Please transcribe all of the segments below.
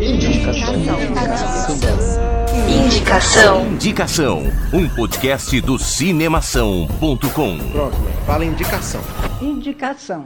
Indicação. Indicação. Indicação, um podcast do cinemação.com. Pronto, fala indicação. Indicação.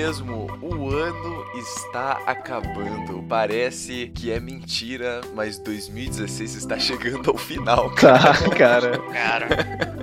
Mesmo, o ano está acabando. Parece que é mentira, mas 2016 está chegando ao final, cara. Tá, cara. Cara,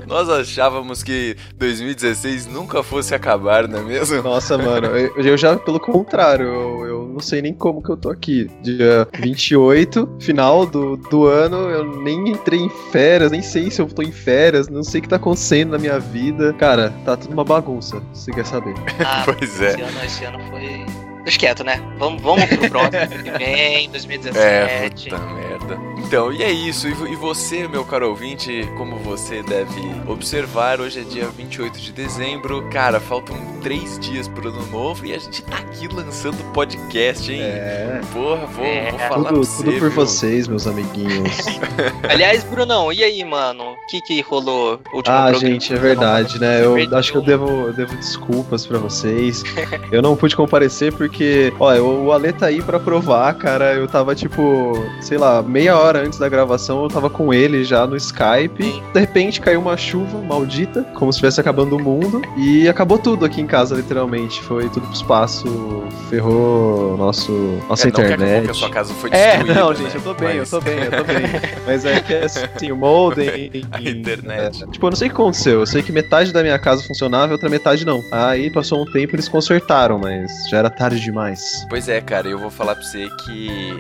Nós achávamos que 2016 nunca fosse acabar, não é mesmo? Nossa, mano, eu, eu já, pelo contrário, eu, eu não sei nem como que eu tô aqui. Dia 28, final do, do ano, eu nem entrei em férias, nem sei se eu tô em férias, não sei o que tá acontecendo na minha vida. Cara, tá tudo uma bagunça, se você quer saber. ah, Pois é. esse ano, esse ano foi. Deixa quieto, né? Vamos, vamos pro próximo ano que vem, 2017. É, puta merda. Então, e é isso. E vo- você, meu caro ouvinte, como você deve observar, hoje é dia 28 de dezembro. Cara, faltam três dias pro ano novo e a gente tá aqui lançando podcast, hein? É, Porra, vou, É, vou falar tudo, pra você, tudo por viu? vocês, meus amiguinhos. Aliás, Brunão, e aí, mano? O que que rolou Ah, programa? gente, é verdade, né? Eu Perdeu. acho que eu devo, eu devo desculpas pra vocês. Eu não pude comparecer porque, olha, o Ale tá aí pra provar, cara. Eu tava, tipo, sei lá, meia hora antes da gravação, eu tava com ele já no Skype. De repente caiu uma chuva maldita, como se estivesse acabando o mundo. E acabou tudo aqui em casa, literalmente. Foi tudo pro espaço, ferrou nosso, nossa É, não que acabou internet. que a sua casa foi É, destruída, não, né? gente, eu tô bem, Mas- eu tô bem, eu tô bem. Mas é que assim, o modem. A internet. é, tipo, eu não sei o que aconteceu. Eu sei que metade da minha casa funcionava e outra metade não. Aí passou um tempo e eles consertaram, mas já era tarde demais. Pois é, cara, eu vou falar pra você que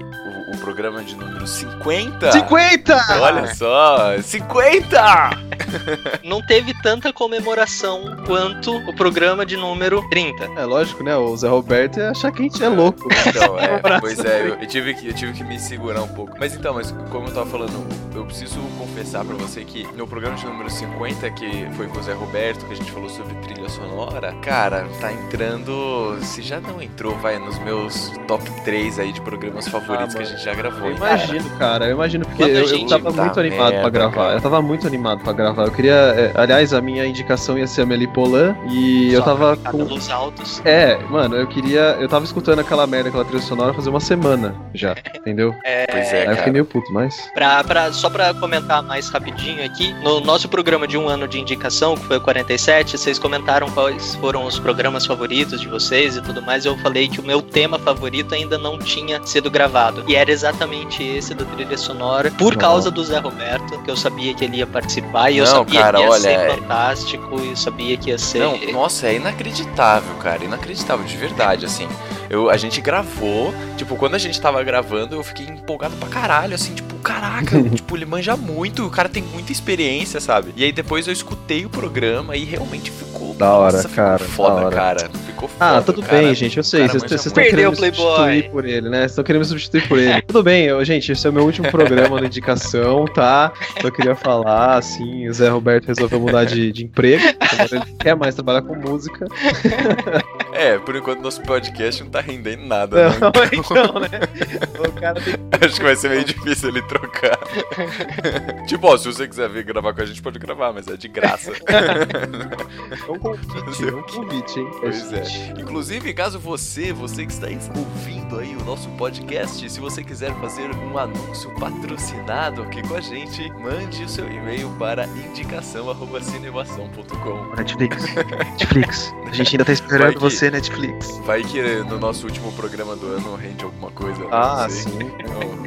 o, o programa de número 50. 50! Olha só, 50! Não teve tanta comemoração quanto o programa de número 30. É lógico, né? O Zé Roberto ia achar que a gente é louco. Então, é, pois é, eu, eu tive que, eu tive que me segurar um pouco. Mas então, mas como eu tava falando, eu preciso confessar pra você que no programa de número 50, que foi com o Zé Roberto, que a gente falou sobre trilha sonora, cara, tá entrando. Se já não entrou, vai nos meus top 3 aí de programas favoritos Ah, que a gente já gravou. Eu imagino, cara, eu imagino, porque eu, eu gente tava tá muito animado merda, pra gravar. cara. Eu tava muito animado pra gravar. Eu queria. é, aliás, a minha indicação ia ser a Melipolan e eu Só tava pra com. Pelos altos. É, mano, eu queria. Eu tava escutando aquela merda, aquela trilha sonora fazer uma semana já, entendeu? Pois é, Aí eu fiquei cara. meio puto, mas. Pra, pra- só pra comentar mais rapidinho aqui, no nosso programa de um ano de indicação, que foi o 47, vocês comentaram quais foram os programas favoritos de vocês e tudo mais. Eu falei que o meu tema favorito ainda não tinha sido gravado. E era exatamente esse da trilha sonora, por Não. causa do Zé Roberto, que eu sabia que ele ia participar e eu Não, sabia cara, que ia olha, ser é- fantástico e eu sabia que ia ser. Não, nossa, é inacreditável, cara. Inacreditável, de verdade, assim. Eu, a gente gravou, tipo, quando a gente tava gravando, eu fiquei empolgado pra caralho, assim, tipo, caraca, tipo, ele manja muito, o cara tem muita experiência, sabe? E aí depois eu escutei o programa e realmente ficou. Da hora, nossa, cara, Ficou foda, da hora. cara. Ficou foda. Ah, tudo cara. bem, gente, eu sei. Vocês manja vocês estão querendo me substituir por ele, né? Vocês estão querendo me substituir por ele. tudo bem, eu, gente, esse é o meu último programa da indicação, tá? Só queria falar, assim, o Zé Roberto resolveu mudar de, de emprego. Agora ele não quer mais trabalhar com música. É, por enquanto nosso podcast não tá rendendo nada, né? Não, então, né? O cara tem Acho que vai ser meio difícil ele trocar. tipo, ó, se você quiser vir gravar com a gente, pode gravar, mas é de graça. é um convite, é um convite, hein? Pois é. Inclusive, caso você, você que está ouvindo aí o nosso podcast, se você quiser fazer um anúncio patrocinado aqui com a gente, mande o seu e-mail para indicação@cinemação.com. Netflix, Netflix. A gente ainda tá esperando Vai que- você, Netflix. Vai que no nosso último programa do ano rende alguma coisa. eu Ah, sim. Não.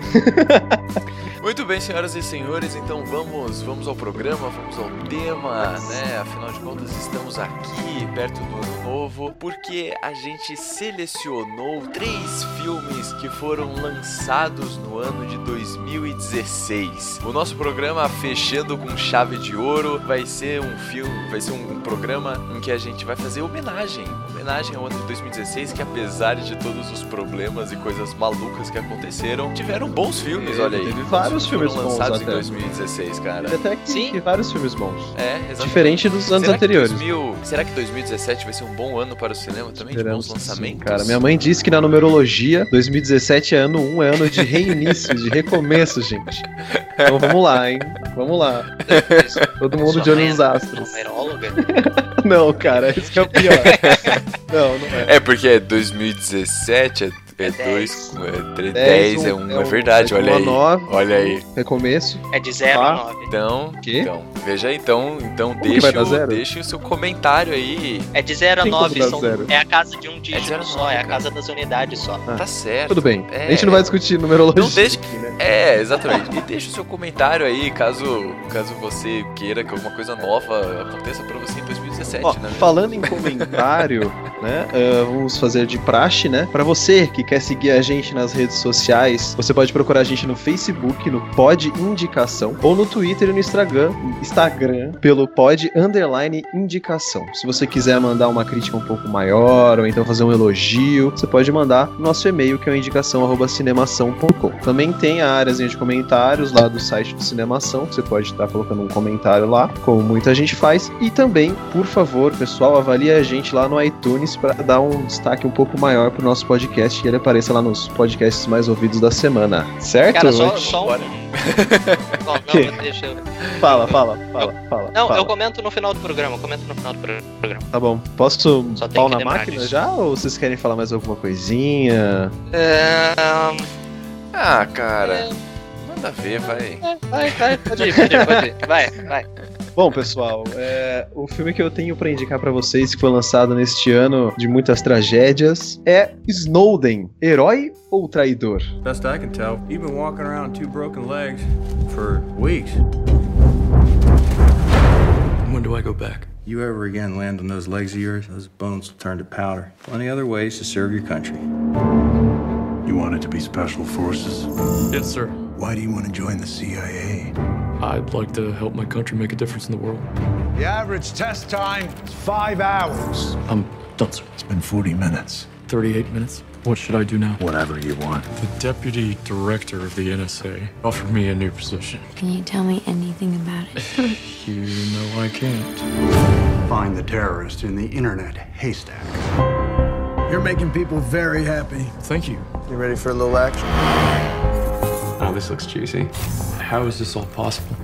Muito bem, senhoras e senhores, então vamos, vamos ao programa, vamos ao tema, né? Afinal de contas, estamos aqui perto do ano novo, porque a gente selecionou três filmes que foram lançados no ano de 2016. O nosso programa fechando com chave de ouro vai ser um filme, vai ser um programa em que a gente vai fazer homenagem, homenagem ao ano de 2016, que apesar de todos os problemas e coisas malucas que aconteceram, tiveram bons filmes, olha aí. Teve vários Foram filmes bons lançados em até. 2016, cara. Teve até que, Sim. que vários filmes bons. É, exatamente. Diferente dos anos será anteriores. Que 2000, será que 2017 vai ser um bom ano para o cinema também? Esperamos de bons sim, lançamentos? cara. Minha mãe disse que na numerologia, 2017 é ano 1, é ano de reinício, de recomeço, gente. Então vamos lá, hein? Vamos lá. Todo mundo Sua de olho mãe nos é astros. Numeróloga? Não, cara, esse que é o pior. Não, não é. É porque é 2017, é É 2, é 10, 10, é um- 1, é é um- verdade, é olha aí. nove. Olha aí. Recomeço. É de 0 Ah. a 9. Então, Quê? então, veja aí, então, então que deixa, o, deixa o seu comentário aí. É de 0 a Tem como 9, dar são- zero? é a casa de um dígito zero a só, nove, é a casa das unidades só. Ah, Tá certo. Tudo bem. É. A gente não vai discutir numerologia. Então deixa- aqui, né? É, exatamente. E deixa o seu comentário aí, caso, caso você queira que alguma coisa nova aconteça pra você em 2017, Ó, né? falando em comentário, né? ah, vamos fazer de praxe, né? Pra você que quer seguir a gente nas redes sociais, você pode procurar a gente no Facebook, no Pod Indicação, ou no Twitter e no Instagram, Instagram pelo Pod Underline Indicação. Se você quiser mandar uma crítica um pouco maior, ou então fazer um elogio, você pode mandar no nosso e-mail, que é o indicação.cinemação.com. Também tem a áreazinha de comentários lá do site do Cinemação, que você pode estar colocando um comentário lá, como muita gente faz. E também, por favor, pessoal, avalie a gente lá no iTunes para dar um destaque um pouco maior pro nosso podcast e ele apareça lá nos podcasts mais ouvidos da semana. Certo? Cara, só, só um. Não, deixa eu. Fala, fala, fala, fala. Não, fala. eu comento no final do programa, eu comento no final do pro- programa. Tá bom. Posso Só pau na máquina disso. já? Ou vocês querem falar mais alguma coisinha? É, Ah, cara, é, manda ver, vai. vai, vai, pode ir, pode ir, pode ir. Vai, vai. Bom, pessoal, é, o filme que eu tenho pra indicar pra vocês, que foi lançado neste ano de muitas tragédias, é Snowden, herói ou traidor? Best I can tell, you've been walking around two broken legs for weeks. When do I go back? You ever again land on those legs of yours, those bones will turn to powder. Plenty other ways to serve your country. You wanted to be special forces? Yes, sir. Why do you want to join the CIA? I'd like to help my country make a difference in the world. The average test time is five hours. I'm done, sir. It's been 40 minutes. 38 minutes. What should I do now? Whatever you want. The deputy director of the NSA offered me a new position. Can you tell me anything about it? You know I can't. Find the terrorist in the internet haystack. You're making people very happy. Thank you. You ready for a little action? Oh, this looks juicy. How is this all possible?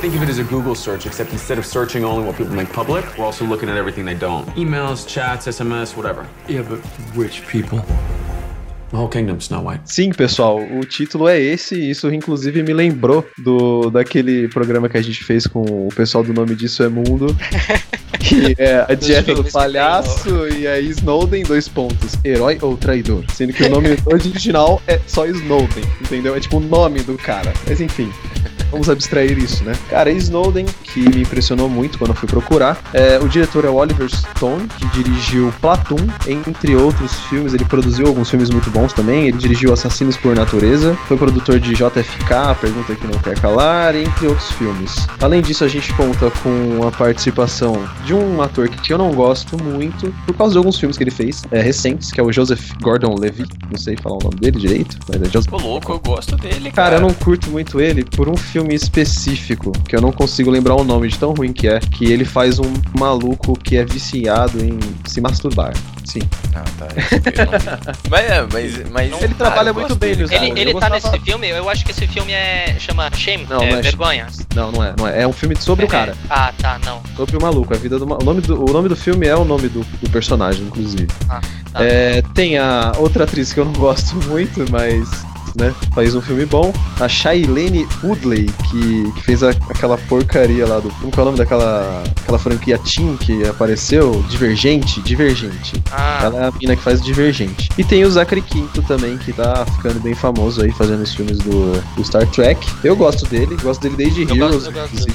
Think of it as a Google search, except instead of searching only what people make public, we're also looking at everything they don't. Emails, chats, SMS, whatever. Yeah, but which people? The whole kingdom, Snow White. Sim, pessoal, o título é esse, e isso inclusive me lembrou do daquele programa que a gente fez com o pessoal do nome disso é Mundo, que é a dieta do palhaço e aí Snowden, dois pontos, herói ou traidor, sendo que o nome original é só Snowden, entendeu? É tipo o nome do cara, mas enfim. Vamos abstrair isso, né? Cara, Snowden, que me impressionou muito quando eu fui procurar. É, o diretor é o Oliver Stone, que dirigiu Platoon, entre outros filmes. Ele produziu alguns filmes muito bons também. Ele dirigiu Assassinos por Natureza. Foi produtor de JFK, Pergunta que Não Quer Calar, entre outros filmes. Além disso, a gente conta com a participação de um ator que eu não gosto muito, por causa de alguns filmes que ele fez, é, recentes, que é o Joseph Gordon-Levitt. Não sei falar o nome dele direito, mas é Joseph Ô, louco, eu gosto dele, cara. Cara, eu não curto muito ele por um filme específico, que eu não consigo lembrar o nome de tão ruim que é, que ele faz um maluco que é viciado em se masturbar. Sim. Ah, tá. mas, é, mas, mas Ele ah, trabalha eu muito bem cara. Ele, ele tá nesse filme, eu acho que esse filme é. chama Shame, Não, é, não é Vergonha. Não, não é, não é. É um filme sobre o cara, Ah, tá, não. sobre o maluco, a vida do o nome do O nome do filme é o nome do, do personagem, inclusive. Ah, tá. É, tem a outra atriz que eu não gosto muito, mas. Né, faz um filme bom. A Shailene Woodley, que, que fez a- aquela porcaria lá do. Como que é o nome daquela aquela franquia Teen que apareceu? Divergente? Divergente. Ah, Ela é a mina que faz Divergente. E tem o Zachary Quinto também, que tá ficando bem famoso aí, fazendo os filmes do, do Star Trek. Eu gosto dele, gosto dele desde eu Heroes, gosto, eu gosto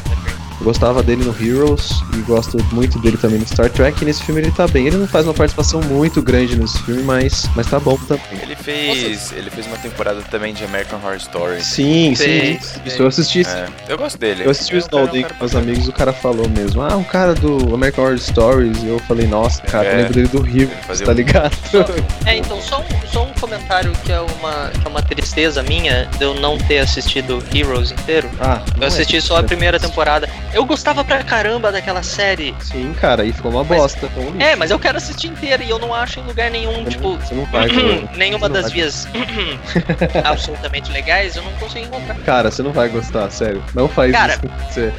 Eu gostava dele no Heroes e gosto muito dele também no Star Trek. E nesse filme ele tá bem. Ele não faz uma participação muito grande nesse filme, mas, mas tá bom também. Ele fez, ele fez uma temporada também de American Horror Story. Sim, sim. Isso eu assisti. É, eu gosto dele. Eu assisti o É um cara- Snowden com meus amigos, o cara falou mesmo. Ah, um cara do American Horror Stories. E eu falei, nossa, cara, É. eu lembro dele do Heroes, tá um- ligado? É, então, só um, só um comentário que é, uma, que é uma tristeza minha de eu não ter assistido Heroes inteiro. Ah, Eu é assisti só a primeira temporada. Eu gostava pra caramba daquela série. Sim, cara, e ficou uma Mas- bosta. Um. É, mas eu quero assistir inteira e eu não acho em lugar nenhum, Você tipo, não- Você não vai, nenhuma não das vai. vias absolutamente legais, eu não consigo encontrar. Cara, você não vai gostar, sério. Não faz Cara, isso com você.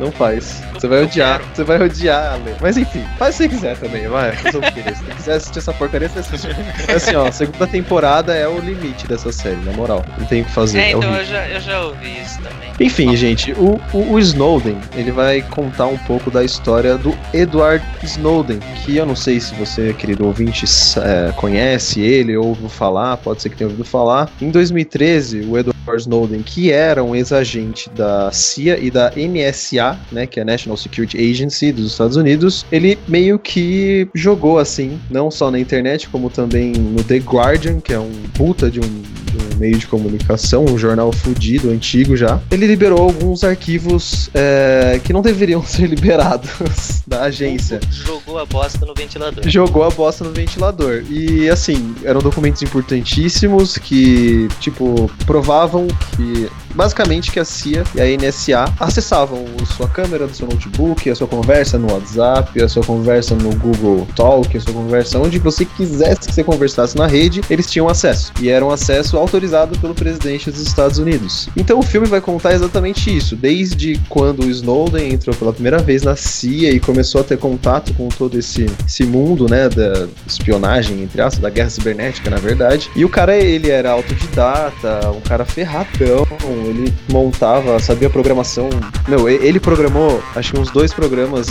Não faz. Você vai odiar. Você vai odiar, Ale. Mas enfim, faz se você quiser também, vai. Se você quiser assistir essa porcaria, você assiste. Assim, ó, a segunda temporada é o limite dessa série, na moral. Não tem o que fazer. É, é então horrível. eu já, eu já ouvi isso também. Enfim, gente, o, o, o Snowden, ele vai contar um pouco da história do Edward Snowden, que eu não sei se você, querido ouvinte, é, conhece ele ou ouviu falar, pode ser que tenha ouvido falar. Em 2013, o Edward Snowden, que era um ex-agente da CIA e da NSA, né, que é a National Security Agency dos Estados Unidos, ele meio que jogou assim, não só na internet, como também no The Guardian, que é um puta de um, de um meio de comunicação, um jornal fudido, antigo já. Ele liberou alguns arquivos é, que não deveriam ser liberados da agência. Jogou a bosta no ventilador. Jogou a bosta no ventilador. E assim, eram documentos importantíssimos que, tipo, provavam que. Basicamente que a CIA e a NSA acessavam a sua câmera do seu notebook, a sua conversa no WhatsApp, a sua conversa no Google Talk, a sua conversa onde você quisesse que você conversasse na rede, eles tinham acesso. E era um acesso autorizado pelo presidente dos Estados Unidos. Então o filme vai contar exatamente isso, desde quando o Snowden entrou pela primeira vez na CIA e começou a ter contato com todo esse, esse mundo, né, da espionagem, entre aspas, da guerra cibernética, na verdade. E o cara, ele era autodidata, um cara ferradão, ele montava, sabia programação. Meu, ele programou, acho que uns dois programas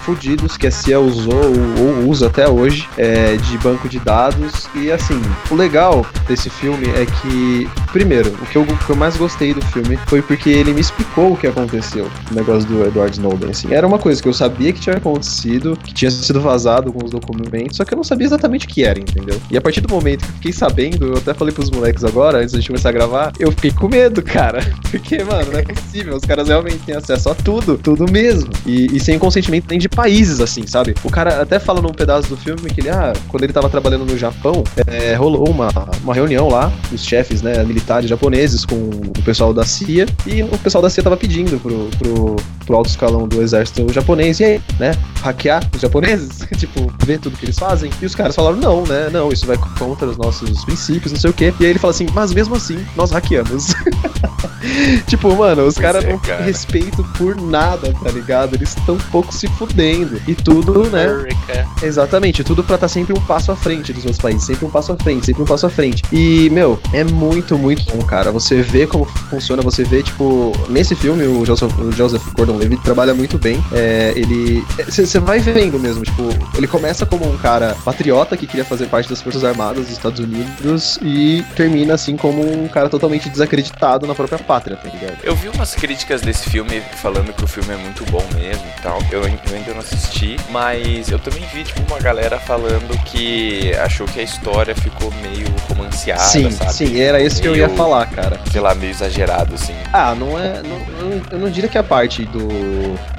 fudidos que a CIA usou ou, usa até hoje é, de banco de dados. E assim, o legal desse filme é que, primeiro, o que, eu, o que eu mais gostei do filme foi porque ele me explicou o que aconteceu, o negócio do Edward Snowden. Assim, era uma coisa que eu sabia que tinha acontecido, que tinha sido vazado com os documentos, só que eu não sabia exatamente o que era, entendeu? E a partir do momento que eu fiquei sabendo, eu até falei pros moleques agora, antes de começar a gravar, eu fiquei com medo, cara. Porque, mano, não é possível. Os caras realmente têm acesso a tudo, tudo mesmo. E, e sem consentimento nem de países, assim, sabe? O cara até fala num pedaço do filme que ele, ah, quando ele tava trabalhando no Japão, é, rolou uma, uma reunião lá, os chefes, né, militares japoneses com o pessoal da CIA, e o pessoal da CIA tava pedindo pro, pro, pro alto escalão do exército japonês, e aí, né, hackear os japoneses, tipo, ver tudo que eles fazem. E os caras falaram, não, né, não, isso vai contra os nossos princípios, não sei o quê. E aí ele fala assim, mas mesmo assim, nós hackeamos. tipo, mano, os caras é, não cara. têm respeito por nada, tá ligado? Eles estão um pouco se fudendo. E tudo, né? America. Exatamente, tudo pra estar sempre um passo à frente dos outros países, sempre um passo à frente, sempre um passo à frente. E, meu, é muito, muito bom, cara. Você vê como funciona, você vê, tipo, nesse filme o Joseph, o Joseph Gordon-Levitt trabalha muito bem. É, ele. Você vai vendo mesmo, tipo, ele começa como um cara patriota que queria fazer parte das Forças Armadas dos Estados Unidos e termina, assim, como um cara totalmente desacreditado na própria pátria, tá ligado? Eu vi umas críticas desse filme falando que o filme é muito bom mesmo e tal. Eu, eu ainda não assisti, mas eu também vi, tipo, uma galera falando que achou que a história ficou meio romanceada, sim, sabe? sim, era isso que eu ia Meio, falar, cara. Sei lá, meio exagerado, assim. Ah, não é. não- eu não- eu não diria que a parte do,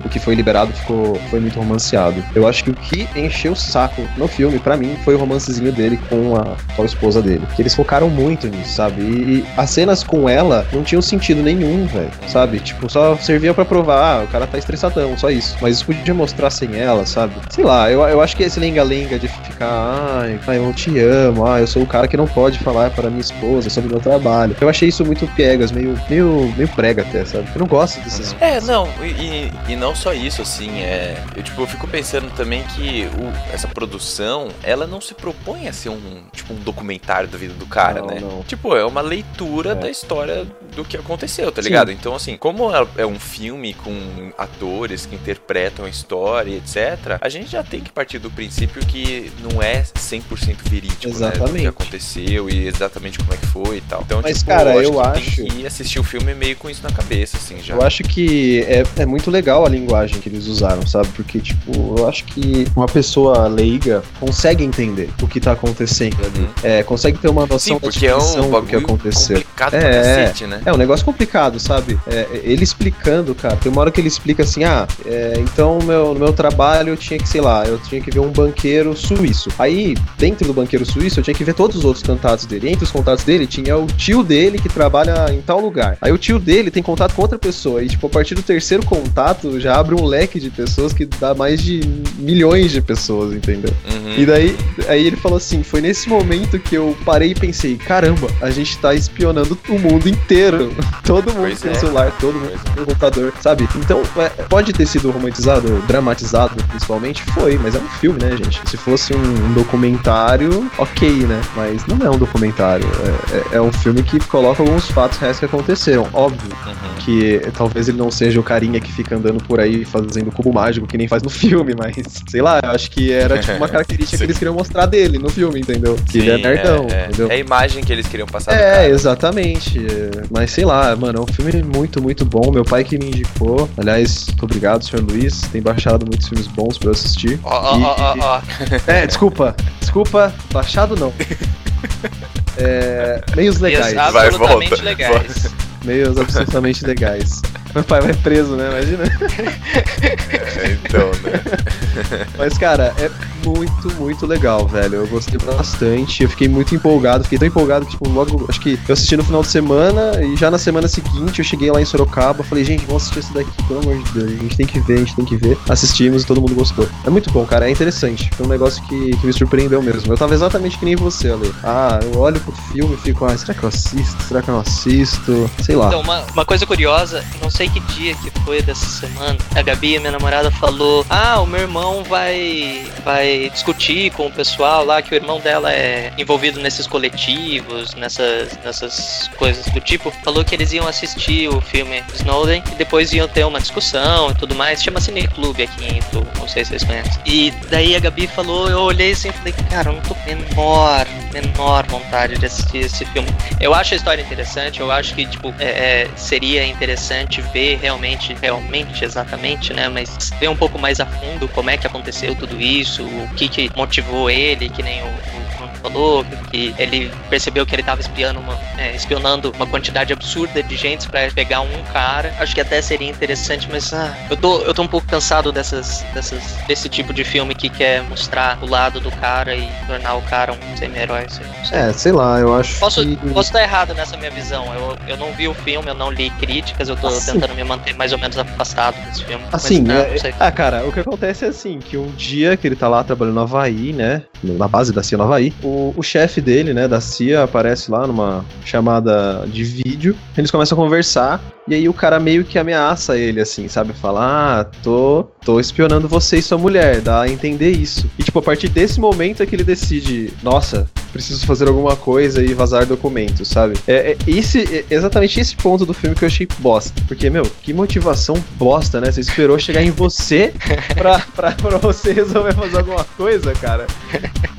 do que foi liberado ficou, foi muito romanceado. Eu acho que o que encheu o saco no filme, pra mim, foi o romancezinho dele com a atual esposa dele. Que eles focaram muito nisso, sabe? E, e as cenas com ela não tinham sentido nenhum, velho. Sabe? Tipo, só servia pra provar, ah, o cara tá estressadão, só isso. Mas isso podia mostrar sem ela, sabe? Sei lá, eu, eu acho que esse lenga-lenga de ficar, ai, ai, eu te amo, ah, eu sou o cara que não pode falar para minha esposa sobre o meu trabalho. Eu achei isso muito piegas, meio, meio, meio prega até, sabe? Eu não gosto desses. É, não, e, e- não só isso, assim, é. Eu, tipo, eu fico pensando também que o- essa produção, ela não se propõe a ser um, tipo, um documentário da vida do cara, Não, né? não. Tipo, é uma leitura É. da história do que aconteceu, tá Sim. ligado? Então, assim, como é- é um filme com atores que interpretam a história, etc., a gente já tem que partir do princípio que não é 100% verídico, né? Do Exatamente. que aconteceu e exatamente como é que foi e tal. Então, Mas, tipo, cara, eu que acho- tem que assistir o filme meio com isso na cabeça, assim, já. Eu acho que é, é muito legal a linguagem que eles usaram, sabe? Porque, tipo, eu acho que uma pessoa leiga consegue entender o que tá acontecendo ali. É, consegue ter uma noção Sim, da porque é um do que aconteceu. complicado É, cacete, né? É um negócio complicado, sabe? É, ele explicando, cara. Tem uma hora que ele explica assim: ah, é, então no meu, no meu trabalho eu tinha que, sei lá, eu tinha que ver um banqueiro suíço. Aí, dentro do banqueiro suíço, eu tinha que ver todos os outros contatos dele. Entre os contatos dele tinha o tio dele que trabalha em tal lugar. Aí o tio dele tem contato com outra pessoa. E, tipo, a partir do terceiro contato já abre um leque de pessoas que dá mais de milhões de pessoas, entendeu? Uhum. E daí, aí ele falou assim: foi nesse momento que eu parei e pensei, caramba, a gente tá espionando o mundo inteiro. Todo mundo Pois tem é. celular, todo mundo Pois tem um computador, sabe? Então, é, pode ter sido romantizado, dramatizado, principalmente, foi, mas é um filme, né, gente? Se fosse um, um documentário, ok, né? Mas não é um documentário. É, é- é um filme que coloca alguns fatos reais que aconteceram. Óbvio Uhum. que talvez ele não seja o carinha que fica andando por aí fazendo cubo mágico, que nem faz no filme, mas sei lá, eu acho que era tipo uma característica que eles queriam mostrar dele no filme, entendeu? Que ele é Sim, nerdão, é, entendeu? É a imagem que eles queriam passar do É, cara. exatamente. É, Mas sei lá, mano, é um filme muito, muito bom. Meu pai que me indicou. Aliás, muito obrigado, senhor Luiz. Tem baixado muitos filmes bons pra eu assistir. Ó, ó, ó, ó, ó. É, desculpa. Desculpa, baixado não. É, meios legais. Vai, absolutamente volta. legais. Meios absolutamente legais. Meu pai vai preso, né? Imagina. É, então, né? Mas, cara, é muito, muito legal, velho. Eu gostei bastante. Eu fiquei muito empolgado. Fiquei tão empolgado que, tipo, logo. Acho que eu assisti no final de semana e já na semana seguinte eu cheguei lá em Sorocaba. Falei, gente, vamos assistir isso daqui, pelo amor de Deus. A gente tem que ver, a gente tem que ver. Assistimos e todo mundo gostou. É muito bom, cara. É interessante. Foi um negócio que, que me surpreendeu mesmo. Eu tava exatamente que nem você, Ale. Ah, eu olho pro filme e fico, ah, será que eu assisto? Será que eu não assisto? Sei lá. Então, uma, uma coisa curiosa, não sei que dia que foi dessa semana, a Gabi, minha namorada, falou: Ah, o meu irmão vai, vai discutir com o pessoal lá, que o irmão dela é envolvido nesses coletivos, nessas, nessas coisas do tipo. Falou que eles iam assistir o filme Snowden e depois iam ter uma discussão e tudo mais. Chama Cine Clube aqui em Itu, não sei se vocês conhecem. E daí a Gabi falou, eu olhei assim e falei, cara, eu não tô menor, menor vontade de assistir esse filme. Eu acho a história interessante, eu acho que, tipo, é, é, seria interessante ver realmente, realmente, exatamente, né? Mas ver um pouco mais a fundo como é que aconteceu tudo isso, o que que motivou ele, que nem o, falou, que ele percebeu que ele tava espiando uma, é, espionando uma quantidade absurda de gente pra pegar um cara. Acho que até seria interessante, mas ah, eu, tô, eu tô um pouco cansado dessas, dessas, desse tipo de filme que quer mostrar o lado do cara e tornar o cara um semi-herói. É, sei lá, eu acho Posso, que... posso estar errado nessa minha visão. Eu, eu não vi o filme, eu não li críticas, eu tô Assim. tentando me manter mais ou menos afastado desse filme. Mas, Assim, não, é- não sei. ah, cara, o que acontece é assim, que um dia que ele tá lá trabalhando no Havaí, né, na base da CIA no Havaí, o, o chefe dele, né, da CIA, aparece lá numa chamada de vídeo, eles começam a conversar, e aí o cara meio que ameaça ele, assim, sabe, fala, ah, tô, tô espionando você e sua mulher, dá a entender isso. E, tipo, a partir desse momento é que ele decide, nossa, preciso fazer alguma coisa e vazar documentos, sabe? É, é esse, é exatamente esse ponto do filme que eu achei bosta. Porque, meu, que motivação bosta, né? Você esperou chegar em você pra, pra, pra você resolver fazer alguma coisa, cara.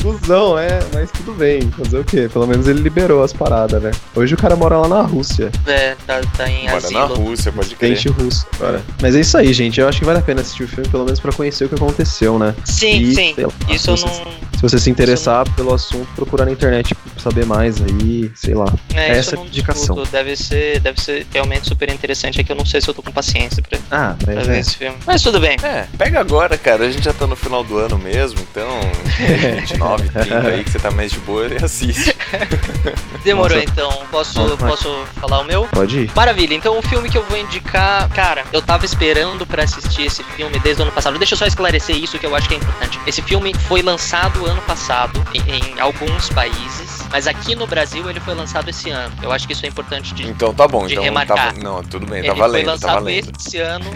Cusão, é, mas tudo bem. Fazer o quê? Pelo menos ele liberou as paradas, né? Hoje o cara mora lá na Rússia. É, tá, tá em Mora asilo. Na Rússia, pode crer. Gente russo agora. Mas é isso aí, gente. Eu acho que vale a pena assistir o filme, pelo menos pra conhecer o que aconteceu, né? Sim, E, sim. lá, Isso eu não. Se você se interessar pelo assunto, procurar na internet pra saber mais aí, sei lá. É, Essa é a não indicação. discuto. Deve ser, deve ser realmente super interessante. É que eu não sei se eu tô com paciência pra, Ah, pra mas ver é. esse filme. Mas tudo bem. É, pega agora, cara. A gente já tá no final do ano mesmo, então 29, 30 aí que você tá mais de boa e assiste. Demorou Nossa. então. Posso, Nossa. posso falar o meu? Pode ir. Maravilha, então o filme que eu vou indicar, cara, eu tava esperando pra assistir esse filme desde o ano passado. Deixa eu só esclarecer isso que eu acho que é importante. Esse filme foi lançado ano passado em, em, alguns países, mas aqui no Brasil ele foi lançado esse ano. Eu acho que isso é importante de Então tá bom, então remarcar. Tá, não, tudo bem, ele tá valendo, foi lançado esse ano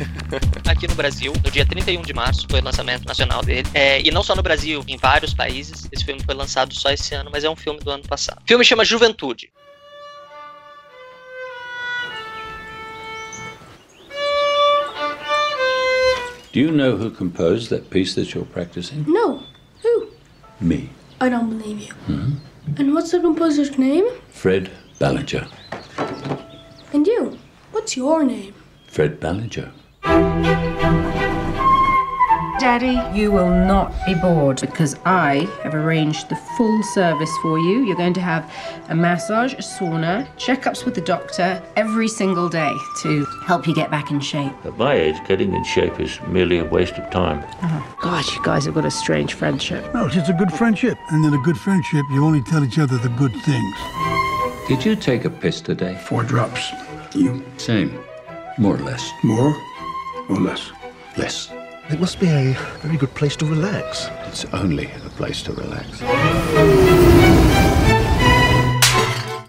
aqui no Brasil, no dia 31 de março foi o lançamento nacional dele. É, e não só no Brasil, em vários países. Esse filme foi lançado só esse ano, mas é um filme do ano passado. O filme chama Juventude. Do you know who composed that piece that you're practicing? No. Me, I don't believe you. Hmm? And what's the composer's name? Fred Ballinger. And you? What's your name? Fred Ballinger. Daddy, you will not be bored because I have arranged the full service for you. You're going to have a massage, a sauna, checkups with the doctor every single day to help you get back in shape. At my age, getting in shape is merely a waste of time. Oh, God, you guys have got a strange friendship. No, it's just a good friendship. And in a good friendship, you only tell each other the good things. Did you take a piss today? Four drops. You? Same. More or less. More or less? Less. It must be a very good place to relax. It's only a place to relax.